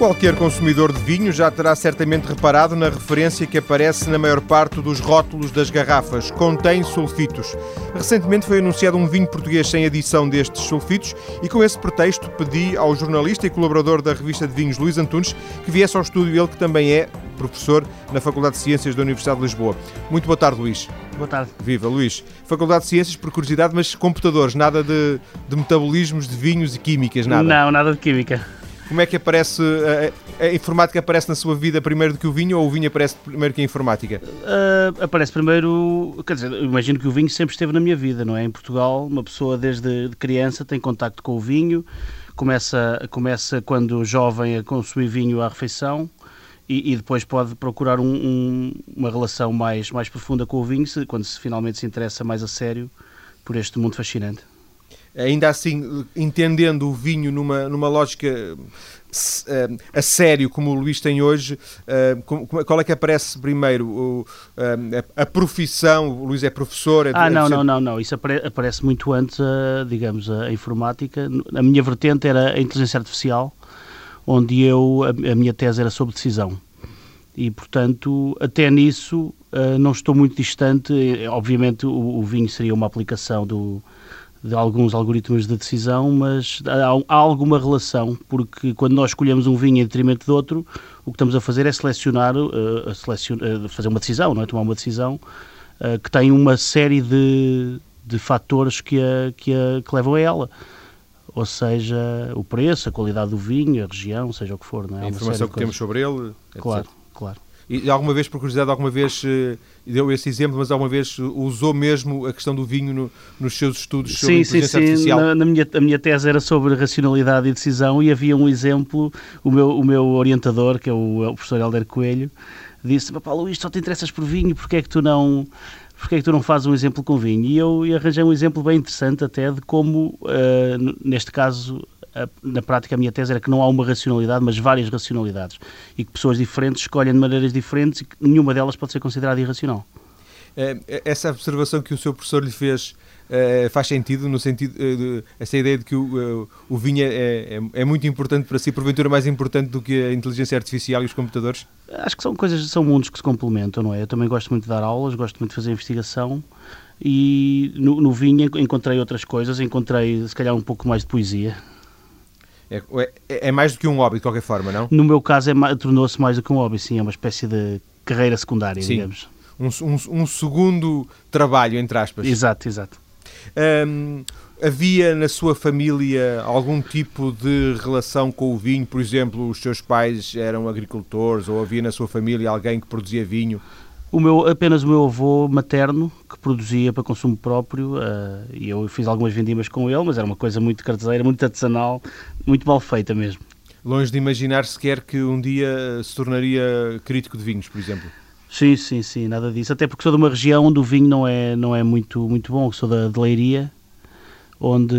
Qualquer consumidor de vinho já terá certamente reparado na referência que aparece na maior parte dos rótulos das garrafas. Contém sulfitos. Recentemente foi anunciado um vinho português sem adição destes sulfitos e com esse pretexto pedi ao jornalista e colaborador da revista de vinhos Luís Antunes que viesse ao estúdio, ele que também é professor na Faculdade de Ciências da Universidade de Lisboa. Muito boa tarde, Luís. Boa tarde. Viva, Luís. Faculdade de Ciências, por curiosidade, mas computadores, nada de, de metabolismos, de vinhos e químicas, nada? Não, nada de química. Como é que aparece, a, a, informática aparece na sua vida primeiro do que o vinho ou o vinho aparece primeiro que a informática? Uh, aparece primeiro, quer dizer, imagino que o vinho sempre esteve na minha vida, não é? Em Portugal, uma pessoa desde criança tem contacto com o vinho, começa, começa quando jovem a consumir vinho à refeição, e, e, depois pode procurar um, um, uma relação mais, mais profunda com o vinho quando se finalmente se interessa mais a sério por este mundo fascinante ainda assim, entendendo o vinho numa, numa lógica eh, a sério como o Luís tem hoje, eh, qual é que aparece primeiro? Eh, a profissão, o Luís é professor? É ah, não, não, não, não, isso aparece muito antes, digamos, a informática. A minha vertente era a inteligência artificial, onde eu, a minha tese era sobre decisão. E, portanto, até nisso não estou muito distante. Obviamente, o vinho seria uma aplicação do, de alguns algoritmos de decisão, mas há, há, alguma relação, porque quando nós escolhemos um vinho em detrimento de outro, o que estamos a fazer é selecionar, uh, uh, fazer uma decisão, não é? tomar uma decisão uh, que tem uma série de, de fatores que, a, que, a, que levam a ela. Ou seja, o preço, a qualidade do vinho, a região, seja o que for. Não é? A informação que temos sobre ele. Etc. Claro, claro. E alguma vez, por curiosidade, alguma vez eh, deu esse exemplo, mas alguma vez usou mesmo a questão do vinho no, nos seus estudos sobre sim, inteligência sim, sim. artificial? Na, na, minha, a minha tese era sobre racionalidade e decisão e havia um exemplo, o meu, o meu orientador, que é o, o professor Helder Coelho, disse, papá Luís, só te interessas por vinho, porque é que tu não porque é que tu não fazes um exemplo com vinho? E eu arranjei um exemplo bem interessante até de como, uh, neste caso, na prática a minha tese era que não há uma racionalidade, mas várias racionalidades e que pessoas diferentes escolhem de maneiras diferentes e que nenhuma delas pode ser considerada irracional. É, essa observação que o seu professor lhe fez é, faz sentido no sentido é, de, essa ideia de que o, o vinho é, é, é, muito importante para si, porventura mais importante do que a inteligência artificial e os computadores? Acho que são coisas, são mundos que se complementam, não é? Eu também gosto muito de dar aulas, gosto muito de fazer investigação e no, no vinho encontrei outras coisas, encontrei se calhar um pouco mais de poesia, é, é, é, mais do que um hobby, de qualquer forma, não? No meu caso, é, tornou-se mais do que um hobby, sim, é uma espécie de carreira secundária, sim. digamos. Um, um, um, segundo trabalho, entre aspas. Exato, exato. Um, havia na sua família algum tipo de relação com o vinho? Por exemplo, os seus pais eram agricultores ou havia na sua família alguém que produzia vinho? O meu, apenas o meu avô materno, que produzia para consumo próprio, uh, e eu fiz algumas vendimas com ele, mas era uma coisa muito caseira, muito artesanal, muito mal feita mesmo. Longe de imaginar sequer que um dia se tornaria crítico de vinhos, por exemplo. Sim, sim, sim, nada disso. Até porque sou de uma região onde o vinho não é, não é muito, muito bom, sou da de Leiria, onde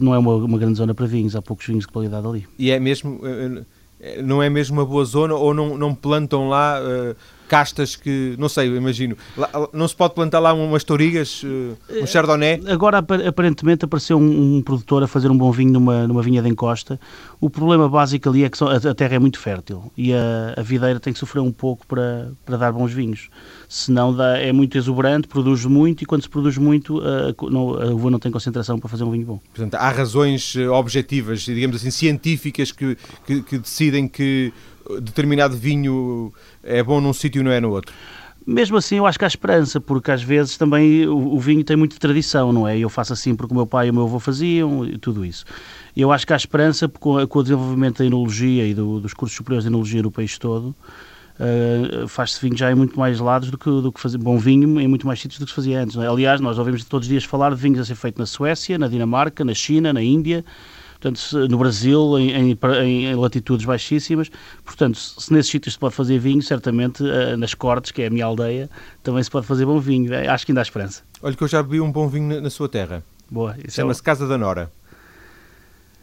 não é uma, uma grande zona para vinhos, há poucos vinhos de qualidade ali. E é mesmo, eh, eh, não é mesmo uma boa zona ou não, não plantam lá uh, castas que, não sei, imagino, lá, não se pode plantar lá umas tourigas, uh, um chardonnay? Agora, aparentemente, apareceu um, um, produtor a fazer um bom vinho numa, numa vinha de encosta. O problema básico ali é que a terra é muito fértil e a, a videira tem que sofrer um pouco para, para dar bons vinhos. Senão dá, é muito exuberante, produz muito e quando se produz muito, a, não, a uva não tem concentração para fazer um vinho bom. Portanto, há razões eh, objetivas, digamos assim, científicas que, que, que decidem que determinado vinho é bom num sítio e não é no outro? Mesmo assim, eu acho que há esperança, porque às vezes também o, o, vinho tem muita tradição, não é? Eu faço assim porque o meu pai e o meu avô faziam e tudo isso. Eu acho que há esperança com, com o desenvolvimento da enologia e do, dos cursos superiores de enologia no país todo. Uh, faz-se vinho já em muito mais lados do que, do que fazer bom vinho em muito mais sítios do que se fazia antes. É? Aliás, nós ouvimos todos os dias falar de vinhos a ser feito na Suécia, na Dinamarca, na China, na Índia portanto, no Brasil, em, em, em, latitudes baixíssimas. Portanto, se nesses sítios se pode fazer vinho, certamente eh, nas Cortes, que é a minha aldeia, também se pode fazer bom vinho. É, acho que ainda há esperança. Olha que eu já bebi um bom vinho na, na sua terra. Boa. Chama-se é Casa da Nora.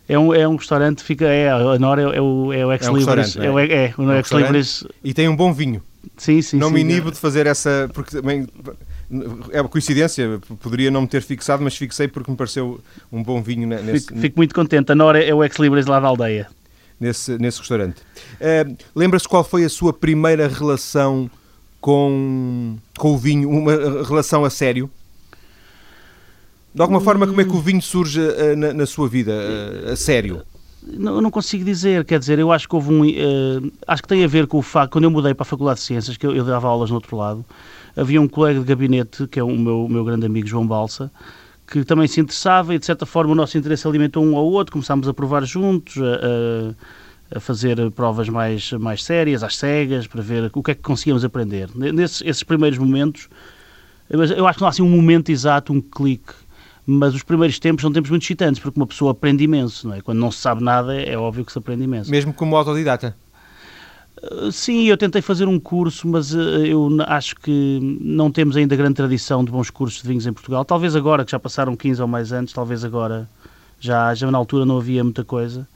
É um, é um restaurante, fica, é, a Nora é, o, é o Ex Libris. É, um é, é, o é Ex Libris. E tem um bom vinho. Sim, sim, Não sim, me inibo de fazer essa, porque também é uma coincidência, poderia não me ter fixado, mas fixei porque me pareceu um bom vinho nesse... Fico, fico muito contente. A Nora é o ex-libris lá da aldeia. nesse, nesse restaurante. Uh, Lembra-se qual foi a sua primeira relação com, com o vinho, uma relação a sério? De alguma forma, como é que o vinho surge uh, na, na, sua vida, uh, a sério? Não, não, consigo dizer, quer dizer, eu acho que houve um. Uh, acho que tem a ver com o facto, quando eu mudei para a Faculdade de Ciências, que eu, eu dava aulas no outro lado, havia um colega de gabinete, que é o meu, meu grande amigo João Balsa, que também se interessava e, de certa forma, o nosso interesse alimentou um ao outro, começámos a provar juntos, a, a fazer provas mais, mais sérias, às cegas, para ver o que é que conseguíamos aprender. Nesses esses primeiros momentos, eu acho que não há assim um momento exato, um clique mas os primeiros tempos são tempos muito excitantes, porque uma pessoa aprende imenso, não é? Quando não se sabe nada, é óbvio que se aprende imenso. Mesmo como autodidata? Uh, sim, eu tentei fazer um curso, mas uh, eu acho que não temos ainda grande tradição de bons cursos de vinhos em Portugal. Talvez agora, que já passaram 15 ou mais anos, talvez agora já, já na altura não havia muita coisa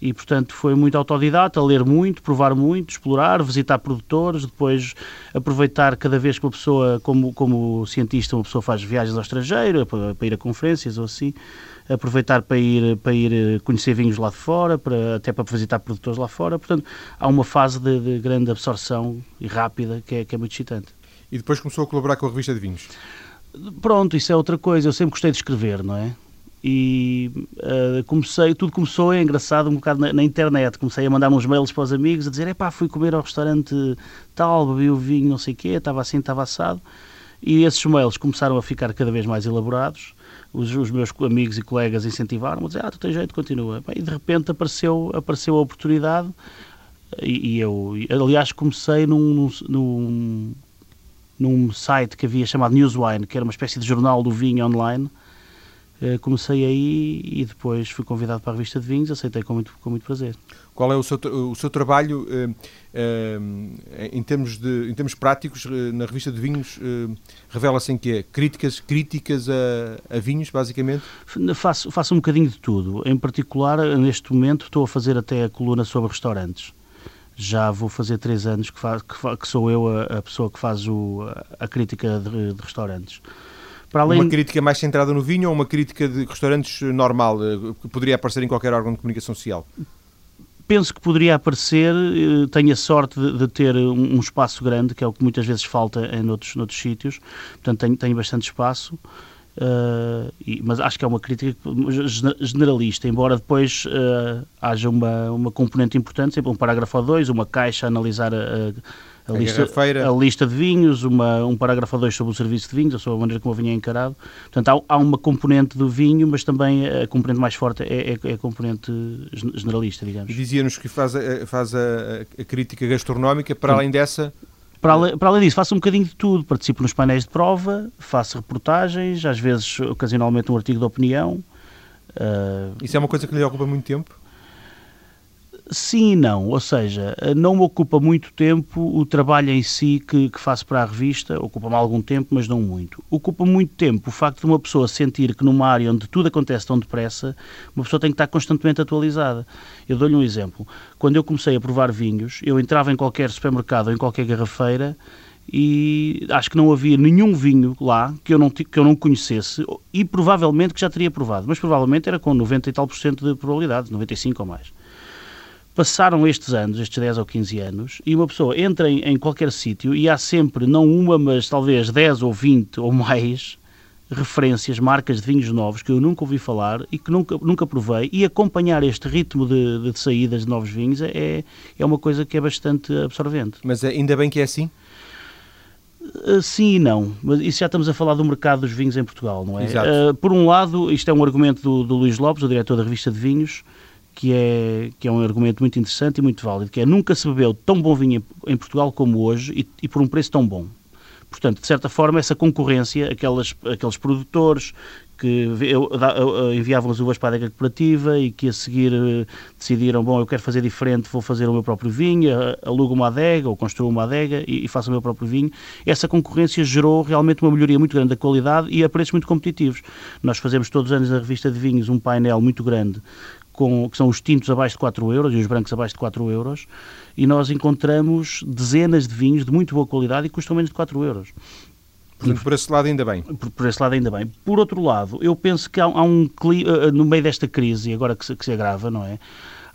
e portanto foi muito autodidata, ler muito, provar muito, explorar, visitar produtores, depois aproveitar cada vez que uma pessoa, como, como cientista, uma pessoa faz viagens ao estrangeiro, para, para ir a conferências ou assim, aproveitar para ir, para ir eh, conhecer vinhos lá de fora, para, até para visitar produtores lá fora, portanto há uma fase de, de grande absorção e rápida que é, que é muito excitante. E depois começou a colaborar com a revista de vinhos? Pronto, isso é outra coisa, eu sempre gostei de escrever, não é? E uh, comecei, tudo começou, é engraçado, um bocado na, na, internet, comecei a mandar uns mails para os amigos, a dizer, epá, fui comer ao restaurante tal, bebi o vinho, não sei o quê, estava assim, estava assado, e esses mails começaram a ficar cada vez mais elaborados, os, os meus amigos e colegas incentivaram-me a dizer, ah, tu tens jeito, continua, e de repente apareceu, apareceu a oportunidade, e, e eu, aliás, comecei num, num, num site que havia chamado Newswine, que era uma espécie de jornal do vinho online, comecei aí e depois fui convidado para a revista de vinhos, aceitei com muito, com muito prazer. Qual é o seu, o seu trabalho eh, eh, em, termos de, em termos práticos na revista de vinhos? Revela-se em que é? Críticas, críticas a, a, vinhos, basicamente? Faço, faço um bocadinho de tudo. Em particular, neste momento, estou a fazer até a coluna sobre restaurantes. Já vou fazer três anos que, faz, que, que sou eu a, a, pessoa que faz o, a crítica de, de restaurantes. Para além... Uma crítica mais centrada no vinho ou uma crítica de restaurantes normal, eh, que poderia aparecer em qualquer órgão de comunicação social? Penso que poderia aparecer, eh, tenho a sorte de, de ter um, um, espaço grande, que é o que muitas vezes falta em outros, noutros sítios, portanto tenho, tenho bastante espaço. Uh, e, mas acho que é uma crítica generalista, embora depois uh, haja uma, uma componente importante, sempre um parágrafo ou dois, uma caixa a analisar a, a, a lista, a lista de vinhos, uma, um parágrafo ou dois sobre o serviço de vinhos, ou sobre a maneira como o vinho é encarado. Portanto, há, há uma componente do vinho, mas também a componente mais forte é, é, é a componente generalista, digamos. Dizia-nos que faz, a, faz a, a crítica gastronómica, para Sim. além dessa para além, para além disso, faço um bocadinho de tudo. Participo nos painéis de prova, faço reportagens, às vezes, ocasionalmente, um artigo de opinião. Uh... Isso é uma coisa que lhe ocupa muito tempo? Sim e não, ou seja, não me ocupa muito tempo o trabalho em si que, que faço para a revista, ocupa-me algum tempo, mas não muito. Ocupa muito tempo o facto de uma pessoa sentir que numa área onde tudo acontece tão depressa, uma pessoa tem que estar constantemente atualizada. Eu dou-lhe um exemplo. Quando eu comecei a provar vinhos, eu entrava em qualquer supermercado ou em qualquer garrafeira e acho que não havia nenhum vinho lá que eu não, que eu não conhecesse e provavelmente que já teria provado, mas provavelmente era com 90 e tal por cento de probabilidade, 95 ou mais passaram estes anos, estes 10 ou 15 anos, e uma pessoa entra em, em qualquer sítio e há sempre, não uma, mas talvez 10 ou 20 ou mais referências, marcas de vinhos novos que eu nunca ouvi falar e que nunca, nunca provei, e acompanhar este ritmo de, de saídas de novos vinhos é, é uma coisa que é bastante absorvente. Mas ainda bem que é assim? Uh, sim e não, mas isso já estamos a falar do mercado dos vinhos em Portugal, não é? Exato. Uh, por um lado, isto é um argumento do, do Luís Lopes, o diretor da revista de vinhos, que é, que é um argumento muito interessante e muito válido, que é nunca se bebeu tão bom vinho em, Portugal como hoje e, e, por um preço tão bom. Portanto, de certa forma, essa concorrência, aquelas, aqueles produtores que enviavam as uvas para a adega cooperativa e que a seguir eh, decidiram, bom, eu quero fazer diferente, vou fazer o meu próprio vinho, alugo uma adega ou construo uma adega e, e faço o meu próprio vinho. Essa concorrência gerou realmente uma melhoria muito grande da qualidade e a preços muito competitivos. Nós fazemos todos os anos na revista de vinhos um painel muito grande com, que são os tintos abaixo de 4 euros e os brancos abaixo de 4 euros, e nós encontramos dezenas de vinhos de muito boa qualidade e custam menos de 4 euros. Portanto, por esse lado ainda bem. Por, por, esse lado ainda bem. Por outro lado, eu penso que há, há um eh, no meio desta crise, agora que se, que se agrava, não é?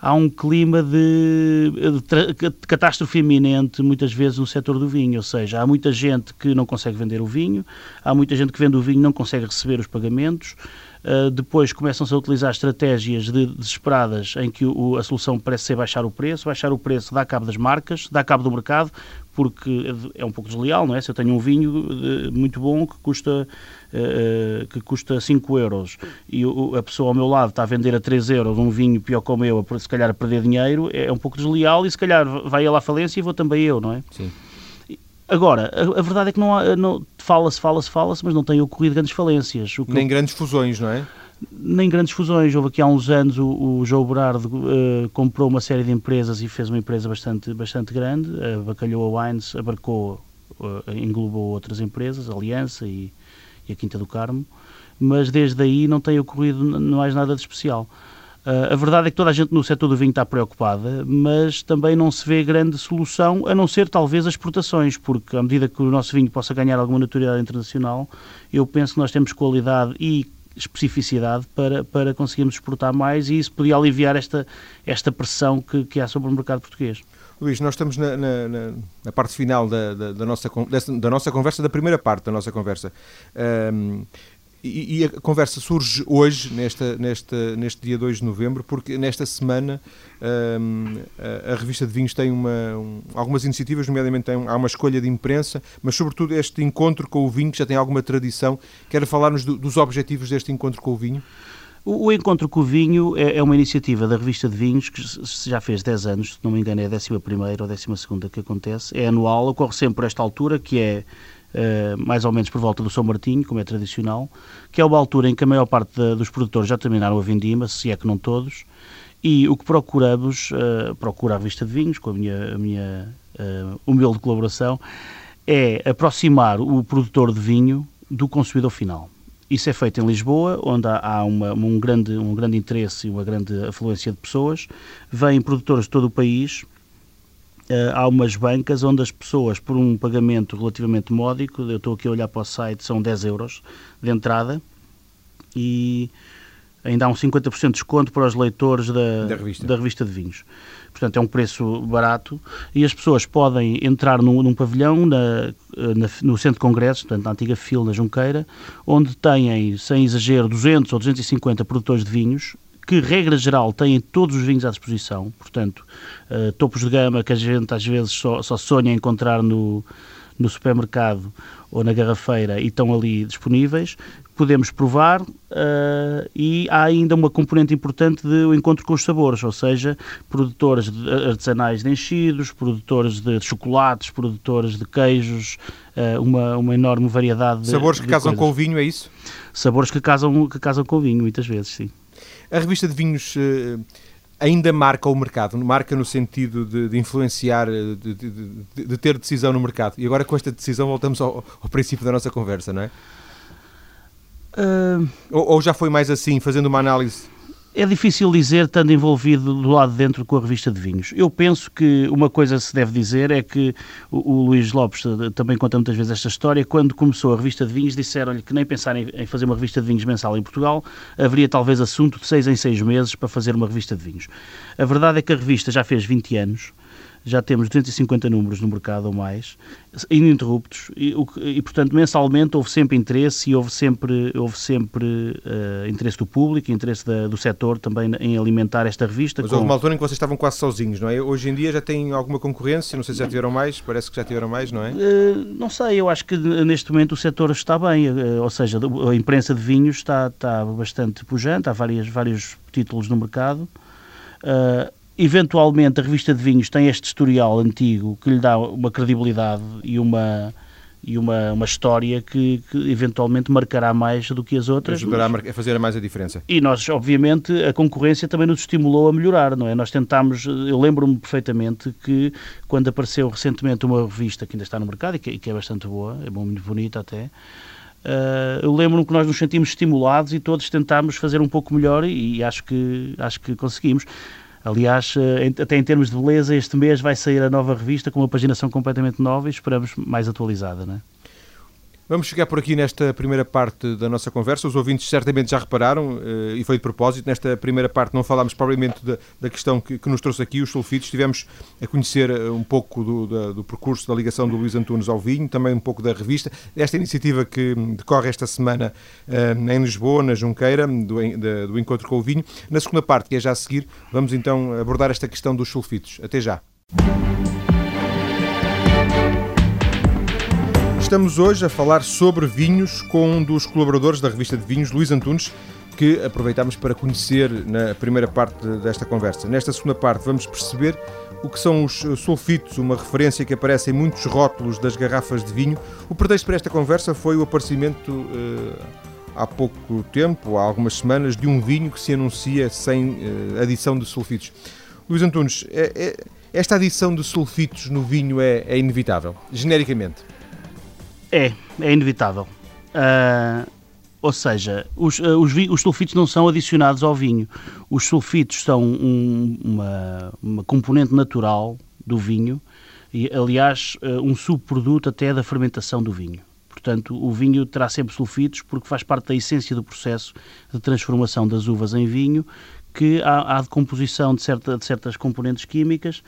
há um clima de, de, catástrofe iminente, muitas vezes, no setor do vinho. Ou seja, há muita gente que não consegue vender o vinho, há muita gente que vende o vinho e não consegue receber os pagamentos. Uh, depois começam-se a utilizar estratégias de, desesperadas em que o, a solução parece ser baixar o preço. Baixar o preço dá cabo das marcas, dá cabo do mercado, porque é um pouco desleal, não é? Se eu tenho um vinho uh, muito bom que custa, uh, que custa 5 euros e a pessoa ao meu lado está a vender a 3 euros um vinho pior que o meu, se calhar a perder dinheiro, é um pouco desleal e se calhar vai ele à falência e vou também eu, não é? Sim. Agora, a, a, verdade é que não, não fala-se, fala-se, fala-se, mas não tem ocorrido grandes falências. Nem grandes fusões, não é? Nem grandes fusões. Houve aqui há uns anos o, o João Berardo uh, comprou uma série de empresas e fez uma empresa bastante, bastante grande. A Bacalhoa Wines abarcou, uh, englobou outras empresas, a Aliança e, e a Quinta do Carmo, mas desde aí não tem ocorrido mais nada de especial. Uh, a verdade é que toda a gente no setor do vinho está preocupada, mas também não se vê grande solução, a não ser talvez as exportações, porque à medida que o nosso vinho possa ganhar alguma notoriedade internacional, eu penso que nós temos qualidade e especificidade para, para conseguirmos exportar mais e isso podia aliviar esta, esta pressão que, que há sobre o mercado português. Luís, nós estamos na, na, na parte final da, da, da, nossa, da nossa conversa, da primeira parte da nossa conversa. Um, e, e, a conversa surge hoje, nesta, nesta, neste dia 2 de novembro, porque nesta semana um, a, a, revista de vinhos tem uma, um, algumas iniciativas, nomeadamente tem, há uma escolha de imprensa, mas sobretudo este encontro com o vinho, que já tem alguma tradição. Quer falar-nos do, dos objetivos deste encontro com o vinho? O, o Encontro com o Vinho é, é, uma iniciativa da revista de vinhos que já fez 10 anos, se não me engano é a 11 ou 12 que acontece, é anual, ocorre sempre por esta altura, que é mais ou menos por volta do São Martinho, como é tradicional, que é uma altura em que a maior parte dos produtores já terminaram a vindima, se é que não todos, e o que procuramos, uh, procura a revista de vinhos, com a minha, a minha uh, humilde colaboração, é aproximar o produtor de vinho do consumidor final. Isso é feito em Lisboa, onde há uma, um, grande, um grande interesse e uma grande afluência de pessoas. Vêm produtores de todo o país há umas bancas onde as pessoas, por um pagamento relativamente módico, eu estou aqui a olhar para o site, são 10 euros de entrada e ainda há um 50% de desconto para os leitores da, da, revista. da revista de vinhos. Portanto, é um preço barato e as pessoas podem entrar num, num pavilhão na, na, no Centro de Congressos, portanto, na antiga fila na Junqueira, onde têm, sem exagero, 200 ou 250 produtores de vinhos que, regra geral, têm todos os vinhos à disposição, portanto, uh, topos de gama que a gente às vezes só, só sonha encontrar no, no supermercado ou na garrafeira e estão ali disponíveis, podemos provar uh, e há ainda uma componente importante do encontro com os sabores, ou seja, produtores artesanais de enchidos, produtores de chocolates, produtores de queijos, uh, uma, uma enorme variedade de Sabores que de casam coisas. com o vinho, é isso? Sabores que casam, que casam com o vinho, muitas vezes, sim. A revista de vinhos uh, ainda marca o mercado, marca no sentido de, de influenciar, eh, de, de, de, ter decisão no mercado. E agora com esta decisão voltamos ao, ao princípio da nossa conversa, não é? Uh... Ou, ou já foi mais assim, fazendo uma análise é difícil dizer, estando envolvido do lado de dentro com a revista de vinhos. Eu penso que uma coisa se deve dizer é que o, o Luís Lopes eh, também conta muitas vezes esta história. Quando começou a revista de vinhos, disseram-lhe que nem pensar em, em, fazer uma revista de vinhos mensal em Portugal, haveria talvez assunto de seis em seis meses para fazer uma revista de vinhos. A verdade é que a revista já fez 20 anos já temos 250 números no mercado ou mais, ininterruptos, e, e, portanto mensalmente houve sempre interesse e houve sempre, houve sempre uh, interesse do público, interesse da, do setor também em alimentar esta revista. Mas com... houve uma altura em que vocês estavam quase sozinhos, não é? Hoje em dia já tem alguma concorrência, não sei se já tiveram mais, parece que já tiveram mais, não é? Uh, não sei, eu acho que neste momento o setor está bem, uh, ou seja, a imprensa de vinhos está, está bastante pujante, há várias, vários títulos no mercado. Uh, eventualmente a revista de vinhos tem este historial antigo que lhe dá uma credibilidade e uma e uma, uma história que, que eventualmente marcará mais do que as outras. Ajudará a fazer mais a diferença. E nós, obviamente, a concorrência também nos estimulou a melhorar, não é? Nós tentámos, eu lembro-me perfeitamente que quando apareceu recentemente uma revista que ainda está no mercado e que, que é bastante boa, é muito bonita até, Uh, eu lembro-me que nós nos sentimos estimulados e todos tentámos fazer um pouco melhor e, e acho que acho que conseguimos. Aliás, eh, até em termos de beleza, este mês vai sair a nova revista com uma paginação completamente nova e esperamos mais atualizada. Não é? Vamos chegar por aqui nesta primeira parte da nossa conversa. Os ouvintes certamente já repararam, uh, e foi de propósito, nesta primeira parte não falámos propriamente da, da questão que, que, nos trouxe aqui, os sulfitos. Estivemos a conhecer eh, um pouco do, da, do, percurso da ligação do Luís Antunes ao vinho, também um pouco da revista. Esta iniciativa que decorre esta semana uh, em Lisboa, na Junqueira, do, do Encontro com o Vinho. Na segunda parte, que é já a seguir, vamos então abordar esta questão dos sulfitos. Até já. Estamos hoje a falar sobre vinhos com um dos colaboradores da revista de vinhos, Luís Antunes, que aproveitamos para conhecer na primeira parte desta conversa. Nesta segunda parte vamos perceber o que são os sulfitos, uma referência que aparece em muitos rótulos das garrafas de vinho. O pretexto para esta conversa foi o aparecimento eh, há pouco tempo, há algumas semanas, de um vinho que se anuncia sem eh, adição de sulfitos. Luís Antunes, é, é, esta adição de sulfitos no vinho é, é inevitável, genericamente? É, é inevitável. Uh, ou seja, os, uh, os, os, sulfitos não são adicionados ao vinho. Os sulfitos são um, uma, uma, componente natural do vinho e, aliás, uh, um subproduto até da fermentação do vinho. Portanto, o vinho terá sempre sulfitos porque faz parte da essência do processo de transformação das uvas em vinho, que há, há decomposição de, certa, de certas componentes químicas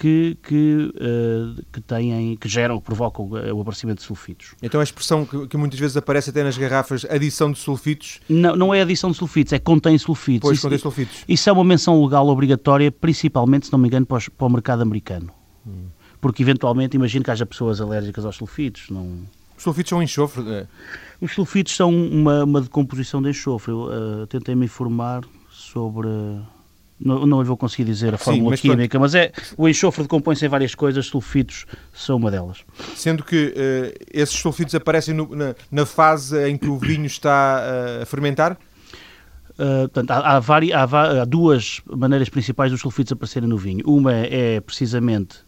que, que, uh, que, têm, que geram, que provocam o aparecimento de sulfitos. Então a expressão que, que, muitas vezes aparece até nas garrafas, adição de sulfitos... Não, não é adição de sulfitos, é contém sulfitos. Pois, isso, contém sulfitos. Isso é uma menção legal obrigatória, principalmente, se não me engano, para, os, para o mercado americano. Hum. Porque, eventualmente, imagino que haja pessoas alérgicas aos sulfitos. Não... Os sulfitos são enxofre? É? Os sulfitos são uma, uma decomposição de enxofre. Eu uh, tentei me informar sobre não, não vou conseguir dizer a fórmula Sim, mas química, mas é o enxofre decompõe-se em várias coisas, sulfitos são uma delas. Sendo que uh, esses sulfitos aparecem no, na, na, fase em que o vinho está uh, a fermentar? Uh, portanto, há, há, vari, há, há, duas maneiras principais dos sulfitos aparecerem no vinho. Uma é precisamente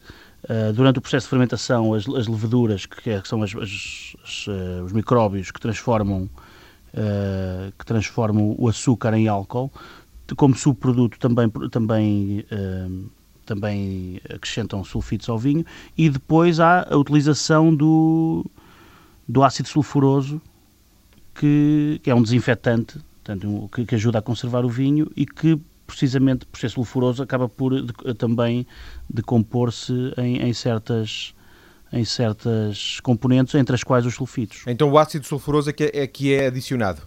durante o processo de fermentação, as, as leveduras, que, é, que são as, as, os micróbios que transformam, que transformam o açúcar em álcool como subproduto também, também, uh, também acrescentam sulfitos ao vinho e depois há a utilização do, do ácido sulfuroso que, que é um desinfetante portanto, que, que, ajuda a conservar o vinho e que precisamente por ser sulfuroso acaba por de, também decompor-se em, em certas em certas componentes, entre as quais os sulfitos. Então o ácido sulfuroso é que é, é que é adicionado?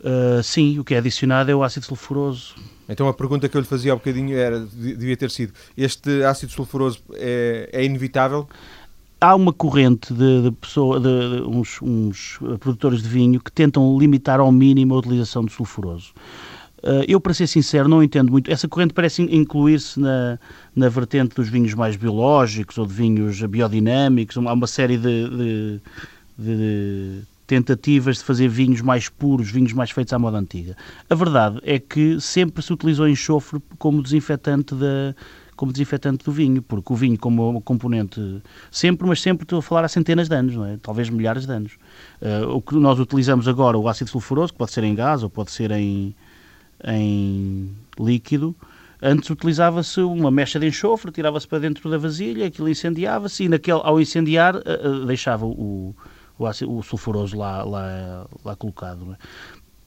Uh, sim, o que é adicionado é o ácido sulfuroso. Então a pergunta que eu lhe fazia há bocadinho era, devia ter sido, este ácido sulfuroso é, é inevitável? Há uma corrente de, de, pessoa, de, de uns, uns, produtores de vinho que tentam limitar ao mínimo a utilização de sulfuroso. Uh, eu, para ser sincero, não entendo muito. Essa corrente parece incluir-se na, na vertente dos vinhos mais biológicos ou de vinhos biodinâmicos. Há uma série de, de tentativas de fazer vinhos mais puros, vinhos mais feitos à moda antiga. A verdade é que sempre se utilizou enxofre como desinfetante da como desinfetante do vinho, porque o vinho como componente sempre, mas sempre estou a falar há centenas de anos, não é? talvez milhares de anos. Uh, o que nós utilizamos agora, o ácido sulfuroso, que pode ser em gás ou pode ser em, em líquido, antes utilizava-se uma mecha de enxofre, tirava-se para dentro da vasilha, aquilo incendiava-se e naquele, ao incendiar uh, uh, deixava o, o, ácido, o sulfuroso lá, lá, lá colocado.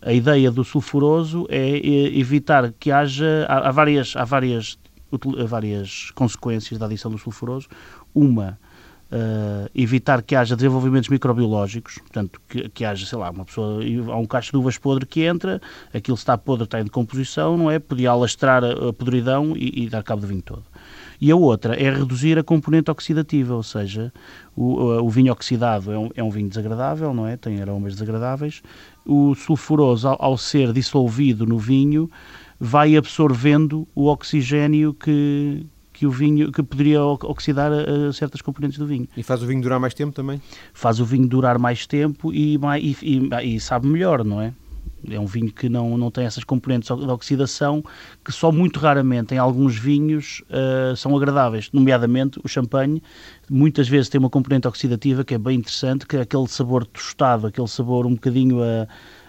É? A ideia do sulfuroso é evitar que haja. Há, há, várias, há, várias, há várias consequências da adição do sulfuroso. Uma, uh, evitar que haja desenvolvimentos microbiológicos, portanto, que, que haja, sei lá, uma pessoa. Há um cacho de uvas podre que entra, aquilo está podre, está em decomposição, não é? Podia alastrar a podridão e, e dar cabo do vinho todo. E a outra é reduzir a componente oxidativa, ou seja, o, o vinho oxidado é um, é um, vinho desagradável, não é? Tem aromas desagradáveis. O sulfuroso, ao, ao ser dissolvido no vinho, vai absorvendo o oxigênio que, que o vinho que poderia oxidar a, certas componentes do vinho. E faz o vinho durar mais tempo também? Faz o vinho durar mais tempo e, e, e, e sabe melhor, não é? É um vinho que não, não tem essas componentes de oxidação que só muito raramente em alguns vinhos uh, são agradáveis, nomeadamente o champanhe. Muitas vezes tem uma componente oxidativa que é bem interessante, que é aquele sabor tostado, aquele sabor um bocadinho a,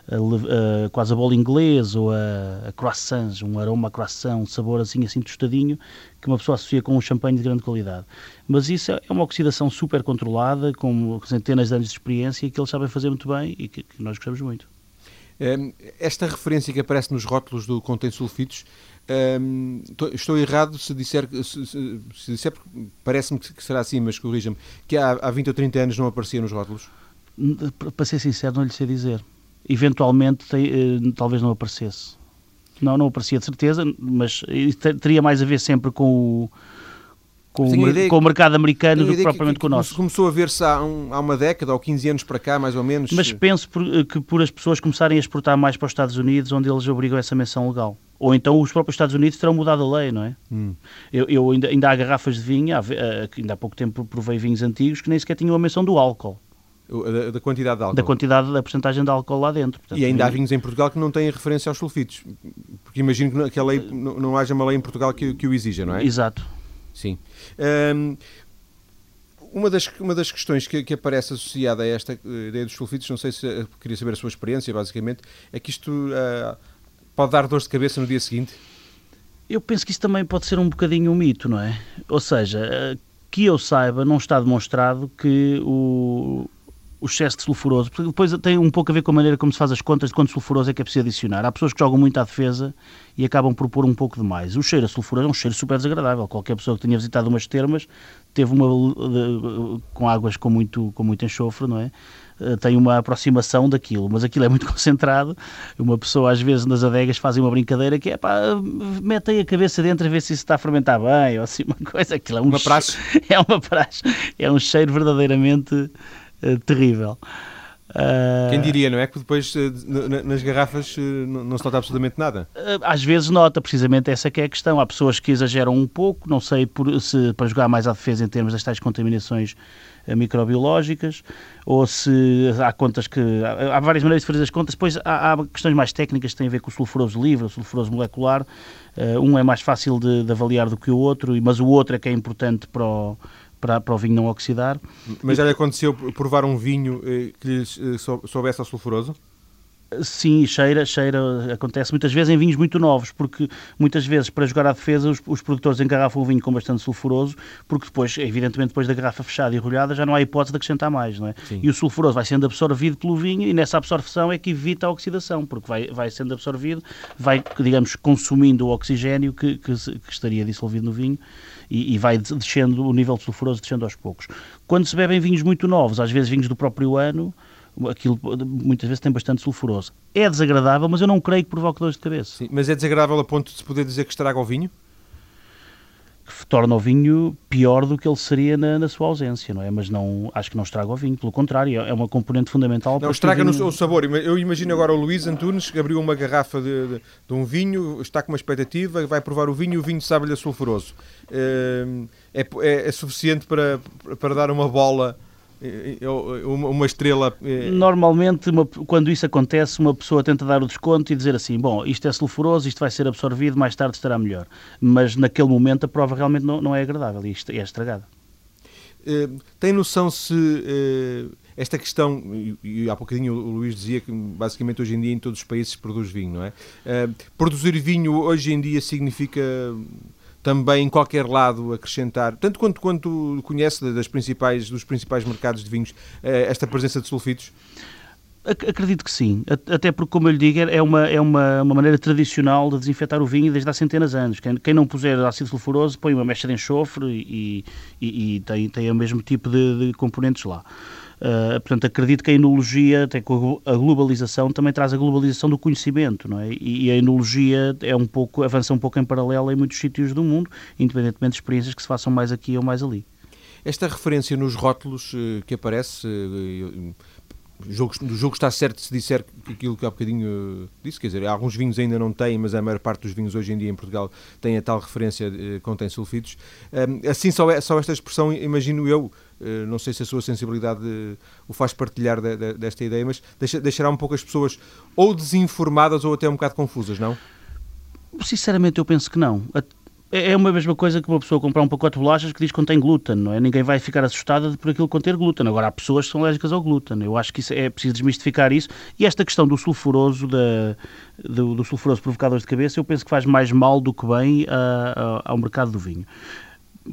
a, a, quase a bola inglês ou a, a croissants, um aroma a croissant, um sabor assim, assim tostadinho, que uma pessoa associa com um champanhe de grande qualidade. Mas isso é uma oxidação super controlada, com centenas de anos de experiência, que eles sabem fazer muito bem e que, que nós gostamos muito. Ehm, esta referência que aparece nos rótulos do contém sulfitos, ehm, estou errado se disser, se, se, se disser parece-me que será assim, mas corrija-me, que há, há 20 ou 30 anos não aparecia nos rótulos? Para ser sincero, não lhe sei dizer. Eventualmente, eh, talvez não aparecesse. Não, não aparecia de certeza, mas teria mais a ver sempre com o, com, o, com o mercado americano do que propriamente que, com o nosso. Começou a ver-se há, um, há, uma década ou 15 anos para cá, mais ou menos. Mas penso por, eh, que por as pessoas começarem a exportar mais para os Estados Unidos, onde eles obrigam essa menção legal. Ou então os próprios Estados Unidos terão mudado a lei, não é? Hum. Eu, eu, ainda, ainda há garrafas de vinho, há, eh, ainda há pouco tempo provei vinhos antigos que nem sequer tinham a menção do álcool. Da, da, quantidade de álcool. Da quantidade, da porcentagem de álcool lá dentro. Portanto, e ainda há vinhos em Portugal que não têm referência aos sulfitos. Porque imagino que a lei, não, não haja uma lei em Portugal que, que o exija, não é? Exato. Sim. Um, uma das, uma das questões que, que, aparece associada a esta eh, ideia dos sulfitos, não sei se eh, queria saber a sua experiência, basicamente, é que isto uh, pode dar dores de cabeça no dia seguinte? Eu penso que isso também pode ser um bocadinho um mito, não é? Ou seja, que eu saiba, não está demonstrado que o, o excesso de sulfuroso, porque depois tem um pouco a ver com a maneira como se faz as contas de quanto sulfuroso é que é preciso adicionar. Há pessoas que jogam muito à defesa e acabam por pôr um pouco de mais. O cheiro a sulfuroso é um cheiro super desagradável. Qualquer pessoa que tenha visitado umas termas teve uma com águas com muito, com muito enxofre, não é? Eh, tem uma aproximação daquilo, mas aquilo é muito concentrado. Uma pessoa, às vezes, nas adegas fazem uma brincadeira que é pá, metem a cabeça dentro a ver se isso está a fermentar bem, ou assim, uma coisa. Aquilo é um uma praxe. É uma praxe. É um cheiro verdadeiramente terrível. Uh, Quem diria, não é? Que depois uh, nas garrafas não se nota absolutamente nada. Às vezes nota, precisamente essa que é a questão. Há pessoas que exageram um pouco, não sei por, se para jogar mais à defesa em termos das tais contaminações microbiológicas, ou se há contas que. Há, há várias maneiras de fazer as contas. Depois há, há, questões mais técnicas que têm a ver com o sulfuroso livre, o sulfuroso molecular. um é mais fácil de, de avaliar do que o outro, mas o outro é que é importante para o para, para o vinho não oxidar. Mas já lhe aconteceu provar um vinho eh, que lhe eh, soubesse ao sulfuroso? Sim, cheira, cheira, acontece muitas vezes em vinhos muito novos, porque muitas vezes para jogar à defesa os, os produtores engarrafam o vinho com bastante sulfuroso, porque depois, evidentemente, depois da garrafa fechada e rolhada já não há hipótese de acrescentar mais, não é? Sim. E o sulfuroso vai sendo absorvido pelo vinho e nessa absorção é que evita a oxidação, porque vai, vai sendo absorvido, vai, digamos, consumindo o oxigênio que, que, que estaria dissolvido no vinho e, e, vai descendo, o nível de sulfuroso descendo aos poucos. Quando se bebem vinhos muito novos, às vezes vinhos do próprio ano, aquilo muitas vezes tem bastante sulfuroso. É desagradável, mas eu não creio que provoque dores de cabeça. Sim, mas é desagradável a ponto de se poder dizer que estraga o vinho? Torna o vinho pior do que ele seria na, na, sua ausência, não é? Mas não, acho que não estraga o vinho, pelo contrário, é uma componente fundamental. Não, estraga vinho... o sabor. Eu imagino agora o Luís Antunes que abriu uma garrafa de, de, de, um vinho, está com uma expectativa, vai provar o vinho e o vinho sabe-lhe a sulfuroso. Eh, é, é, é suficiente para, para dar uma bola uma estrela. Normalmente, uma, quando isso acontece, uma pessoa tenta dar o desconto e dizer assim: bom, isto é sulfuroso, isto vai ser absorvido, mais tarde estará melhor. Mas naquele momento a prova realmente não, não é agradável e é estragada. Tem noção se esta questão, e, há bocadinho o Luís dizia que basicamente hoje em dia em todos os países se produz vinho, não é? Produzir vinho hoje em dia significa também em qualquer lado acrescentar, tanto quanto, quanto conhece das principais, dos principais mercados de vinhos, eh, esta presença de sulfitos? Acredito que sim, até porque, como eu lhe digo, é uma, é uma, uma maneira tradicional de desinfetar o vinho desde há centenas de anos. Quem, quem não puser ácido sulfuroso põe uma mecha de enxofre e, e, e tem, tem o mesmo tipo de, de componentes lá. Uh, portanto, acredito que a enologia, até com a globalização, também traz a globalização do conhecimento, não é? E, a enologia é um pouco, avança um pouco em paralelo em muitos sítios do mundo, independentemente de experiências que se façam mais aqui ou mais ali. Esta referência nos rótulos uh, que aparece, uh, o jogo, o jogo está certo se disser aquilo que há bocadinho disse, quer dizer, alguns vinhos ainda não têm, mas a maior parte dos vinhos hoje em dia em Portugal tem a tal referência, contém sulfitos. assim, só, é, só esta expressão, imagino eu, eh, não sei se a sua sensibilidade o faz partilhar de, de, desta ideia, mas deixa, deixará um pouco as pessoas ou desinformadas ou até um bocado confusas, não? Sinceramente, eu penso que não. É, é uma mesma coisa que uma pessoa comprar um pacote de bolachas que diz que contém glúten, não é? Ninguém vai ficar assustada por aquilo conter glúten. Agora, há pessoas que são alérgicas ao glúten. Eu acho que é preciso desmistificar isso. E esta questão do sulfuroso, da, do, do sulfuroso provocador de cabeça, eu penso que faz mais mal do que bem a, a, ao mercado do vinho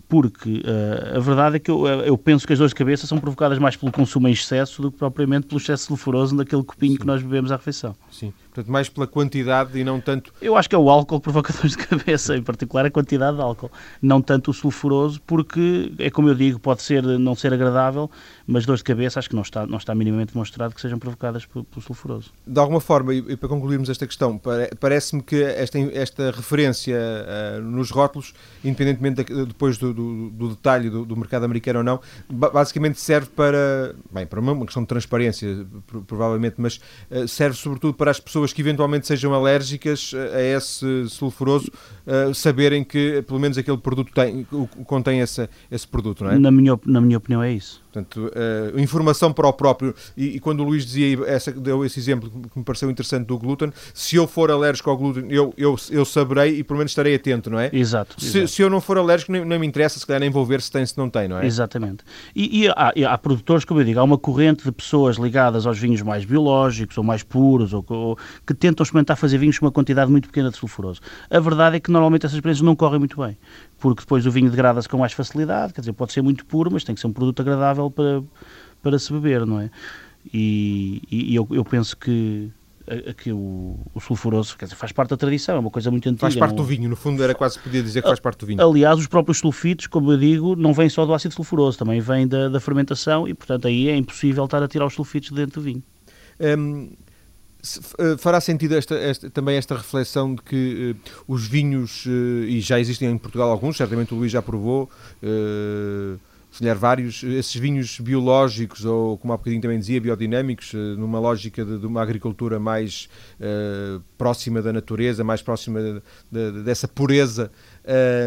porque uh, a verdade é que eu, eu, penso que as dores de cabeça são provocadas mais pelo consumo em excesso do que propriamente pelo excesso sulfuroso daquele copinho Sim. que nós bebemos à refeição. Sim, portanto, mais pela quantidade e não tanto. Eu acho que é o álcool provoca dores de cabeça, em particular a quantidade de álcool, não tanto o sulfuroso, porque é como eu digo, pode ser não ser agradável, mas dores de cabeça acho que não está, não está minimamente demonstrado que sejam provocadas pelo, pelo sulfuroso. De alguma forma, e, para concluirmos esta questão, parece-me que esta, esta referência uh, nos rótulos, independentemente de, depois do, do, do detalhe do, do, mercado americano ou não, basicamente serve para, bem, para uma questão de transparência, provavelmente, mas uh, serve sobretudo para as pessoas que eventualmente sejam alérgicas eh, a esse sulfuroso, uh, saberem que pelo menos aquele produto tem, contém esse, esse produto, não é? Na minha, na minha opinião é isso. Portanto, uh, informação para o próprio. E, e, quando o Luís dizia, essa, deu esse exemplo que me pareceu interessante do glúten, se eu for alérgico ao glúten, eu, eu, eu saberei e pelo menos estarei atento, não é? Exato. Se, exato. se eu não for alérgico, nem, nem, me interessa se calhar nem vou ver se tem, se não tem, não é? Exatamente. E, e, há, há, produtores, como eu digo, há uma corrente de pessoas ligadas aos vinhos mais biológicos ou mais puros, ou, ou que tentam experimentar fazer vinhos com uma quantidade muito pequena de sulfuroso. A verdade é que normalmente essas experiências não correm muito bem, porque depois o vinho degrada-se com mais facilidade, quer dizer, pode ser muito puro, mas tem que ser um produto agradável para para se beber, não é? E, e eu, eu, penso que que o, o sulfuroso dizer, faz parte da tradição, é uma coisa muito antiga. Faz parte do vinho, no fundo era quase podia dizer que faz parte do vinho. Aliás, os próprios sulfitos, como eu digo, não vêm só do ácido sulfuroso, também vêm da, da fermentação e, portanto, aí é impossível estar a tirar os sulfitos de dentro do vinho. Um, eh, fará sentido esta, esta, também esta reflexão de que uh, os vinhos, uh, e já existem em Portugal alguns, certamente o Luís já provou, uh, se vários, esses vinhos biológicos, ou como há bocadinho também dizia, biodinâmicos, eh, numa lógica de, de uma agricultura mais uh, próxima da natureza, mais próxima de, de, dessa pureza,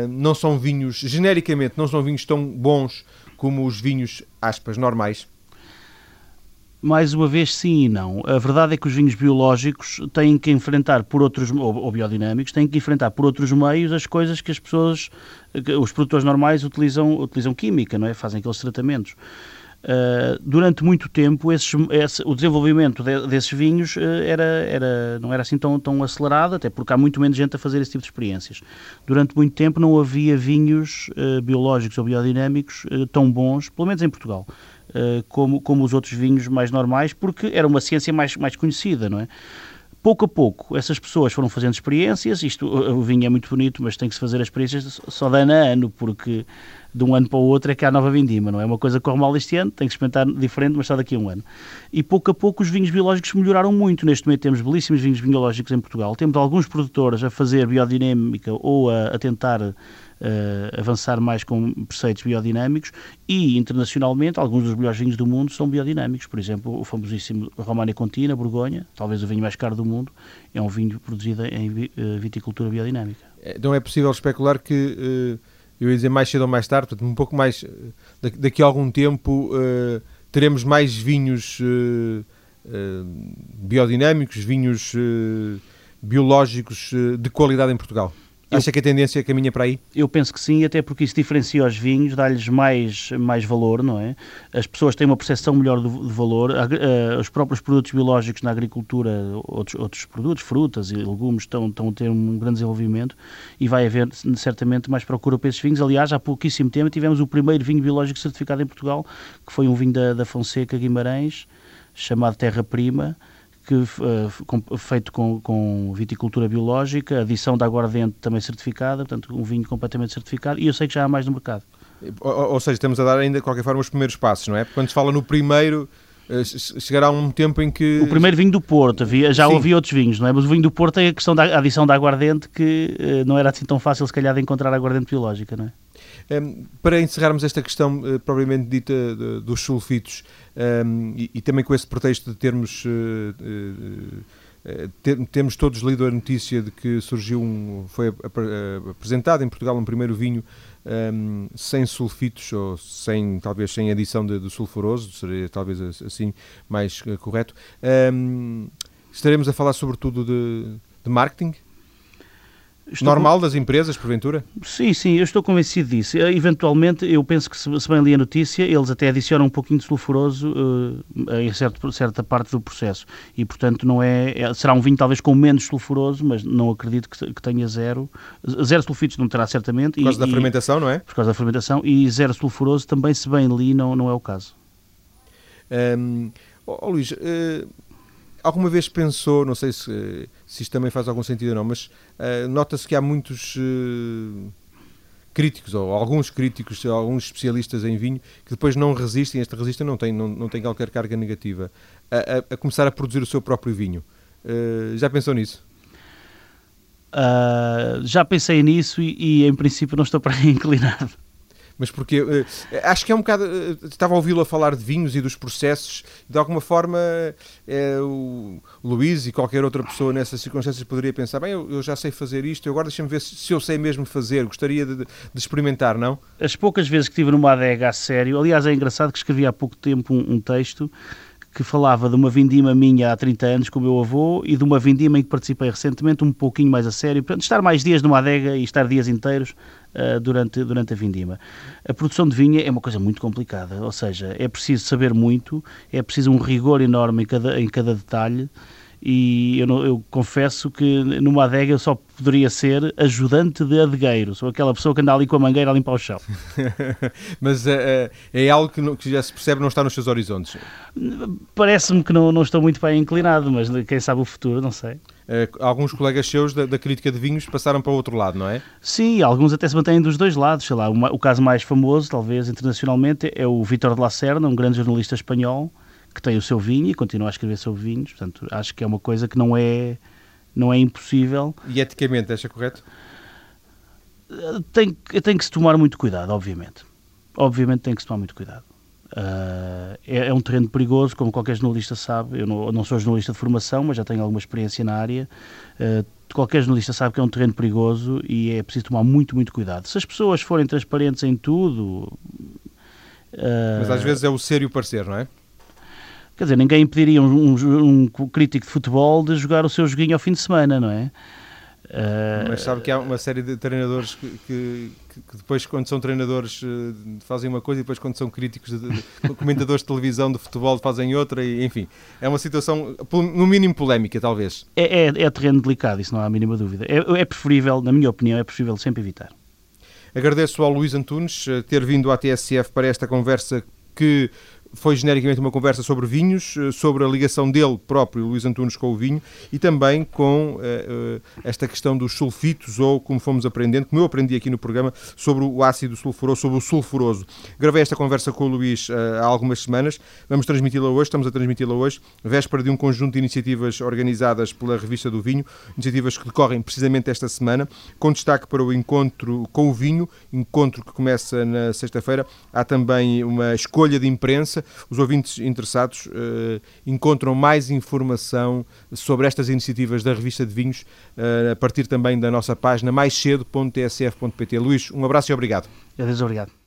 não são vinhos, genericamente, não são vinhos tão bons como os vinhos, aspas, normais? Mais uma vez, sim e não. A verdade é que os vinhos biológicos têm que enfrentar por outros, ou, ou biodinâmicos, têm que enfrentar por outros meios as coisas que as pessoas, que os produtores normais utilizam, utilizam química, não é? Fazem aqueles tratamentos. Uh, durante muito tempo esses, esse, o desenvolvimento de, desses vinhos uh, era, era, não era assim tão, tão acelerado, até porque há muito menos gente a fazer esse tipo de experiências. Durante muito tempo não havia vinhos uh, biológicos ou biodinâmicos tão bons, pelo menos em Portugal. Eh, como, como os outros vinhos mais normais, porque era uma ciência mais, mais conhecida, não é? Pouco a pouco, essas pessoas foram fazendo experiências. Isto, o vinho é muito bonito, mas tem que se fazer as experiências só de ano a ano, porque de um ano para o outro é que há nova vindima, não é? Uma coisa corre mal este ano, tem que experimentar diferente, mas só daqui a um ano. E pouco a pouco os vinhos biológicos melhoraram muito. Neste momento temos belíssimos vinhos biológicos em Portugal. Temos alguns produtores a fazer biodinâmica ou a, a tentar uh, avançar mais com preceitos biodinâmicos e, internacionalmente, alguns dos melhores vinhos do mundo são biodinâmicos. Por exemplo, o famosíssimo România Contina, Borgonha, talvez o vinho mais caro do mundo, é um vinho produzido em uh, viticultura biodinâmica. Então é possível especular que, uh, eu ia dizer mais cedo ou mais tarde, portanto, um pouco mais, daqui a algum tempo, teremos mais vinhos biodinâmicos, vinhos biológicos de qualidade em Portugal? Acha que a tendência caminha para aí? Eu penso que sim, até porque isso diferencia os vinhos, dá-lhes mais, mais valor, não é? As pessoas têm uma percepção melhor do, do valor, uh, os próprios produtos biológicos na agricultura, outros, outros produtos, frutas e legumes, estão, estão a ter um grande desenvolvimento e vai haver certamente mais procura para esses vinhos. Aliás, há pouquíssimo tempo tivemos o primeiro vinho biológico certificado em Portugal, que foi um vinho da, da Fonseca Guimarães, chamado Terra Prima, que, uh, com, feito com, com, viticultura biológica, adição de aguardente também certificada, portanto um vinho completamente certificado e eu sei que já há mais no mercado. Ou, ou seja, estamos a dar ainda de qualquer forma os primeiros passos, não é? Quando se fala no primeiro, eh, chegará um tempo em que... O primeiro vinho do Porto, havia, já Sim. havia outros vinhos, não é? Mas o vinho do Porto é a questão da adição de aguardente que uh, não era assim tão fácil se calhar de encontrar aguardente biológica, não é? Um, para encerrarmos esta questão uh, propriamente dita de, dos sulfitos um, e, e, também com esse pretexto de termos. Uh, uh, temos todos lido a notícia de que surgiu um, foi apresentado em Portugal um primeiro vinho um, sem sulfitos ou sem talvez sem adição de, de sulfuroso seria talvez assim mais correto. Estaremos a falar sobretudo de, de marketing Estou normal com... das empresas, porventura? Sim, sim, eu estou convencido disso. Eh, eventualmente, eu penso que, se bem li a notícia, eles até adicionam um pouquinho de sulfuroso uh, em certo, certa parte do processo. E, portanto, não é, é, será um vinho talvez com menos sulfuroso, mas não acredito que, que tenha zero. Zero sulfitos não terá certamente. Por causa e, da fermentação, não é? Por causa da fermentação. E zero sulfuroso também, se bem li, não, não é o caso. Um, oh, Luís, uh, alguma vez pensou, não sei se, se isto também faz algum sentido ou não, mas uh, nota-se que há muitos uh, críticos, ou alguns críticos, alguns especialistas em vinho, que depois não resistem, esta resistência não tem, não, não tem qualquer carga negativa, a, a, a começar a produzir o seu próprio vinho. Uh, já pensou nisso? já pensei nisso e, e, em princípio não estou para inclinado mas porque uh, acho que é um bocado. Uh, estava a ouvi-lo a falar de vinhos e dos processos, de alguma forma uh, o Luís e qualquer outra pessoa nessas circunstâncias poderia pensar: bem, eu, eu já sei fazer isto, agora deixa-me ver se, se, eu sei mesmo fazer, gostaria de, de, experimentar, não? As poucas vezes que estive numa adega a sério, aliás, é engraçado que escrevi há pouco tempo um, um texto que falava de uma vindima minha há 30 anos com o meu avô e de uma vindima em que participei recentemente um pouquinho mais a sério, portanto, estar mais dias numa adega e estar dias inteiros uh, durante, durante a vindima. A produção de vinha é uma coisa muito complicada, ou seja, é preciso saber muito, é preciso um rigor enorme em cada, em cada detalhe e eu, não, eu, confesso que numa adega eu só poderia ser ajudante de adegueiro, sou aquela pessoa que anda ali com a mangueira a limpar o chão. Mas é, é algo que, não, que, já se percebe não está nos seus horizontes? Parece-me que não, não estou muito bem inclinado, mas quem sabe o futuro, não sei. Uh, alguns colegas seus da, da, crítica de vinhos passaram para o outro lado, não é? Sim, alguns até se mantêm dos dois lados. Sei lá, uma, o caso mais famoso, talvez internacionalmente, é o Vítor de Lacerda, um grande jornalista espanhol, que tem o seu vinho e continua a escrever sobre vinhos. Portanto, acho que é uma coisa que não é, não é impossível. E eticamente, acha correto? Tem, tem que se tomar muito cuidado, obviamente. Obviamente tem que se tomar muito cuidado. Uh, é, é, um terreno perigoso, como qualquer jornalista sabe. Eu não, não, sou jornalista de formação, mas já tenho alguma experiência na área. Uh, qualquer jornalista sabe que é um terreno perigoso e é preciso tomar muito, muito cuidado. Se as pessoas forem transparentes em tudo. Uh, mas às vezes é o ser e o parecer, não é? Quer dizer, ninguém impediria um, um, um, crítico de futebol de jogar o seu joguinho ao fim de semana, não é? Uh... Mas sabe que há uma série de treinadores que, que, que depois, quando são treinadores, eh, fazem uma coisa e depois, quando são críticos, de, de, comentadores de televisão de futebol, fazem outra, e, enfim. É uma situação, no mínimo, polémica, talvez. É, é, é terreno delicado, isso não há a mínima dúvida. É, é preferível, na minha opinião, é preferível sempre evitar. Agradeço ao Luís Antunes eh, ter vindo à TSF para esta conversa que foi genericamente uma conversa sobre vinhos, eh, sobre a ligação dele próprio, Luís Antunes, com o vinho e também com uh, esta questão dos sulfitos, ou como fomos aprendendo, como eu aprendi aqui no programa, sobre o ácido sulfuroso, sobre o sulfuroso. Gravei esta conversa com o Luís uh, há algumas semanas, vamos transmiti-la hoje, estamos a transmiti-la hoje, véspera de um conjunto de iniciativas organizadas pela Revista do Vinho, iniciativas que decorrem precisamente esta semana, com destaque para o encontro com o vinho, encontro que começa na sexta-feira. Há também uma escolha de imprensa os ouvintes interessados uh, encontram mais informação sobre estas iniciativas da revista de vinhos uh, a partir também da nossa página mais cedo.tsf.pt. Luís, um abraço e obrigado. Adeus, obrigado.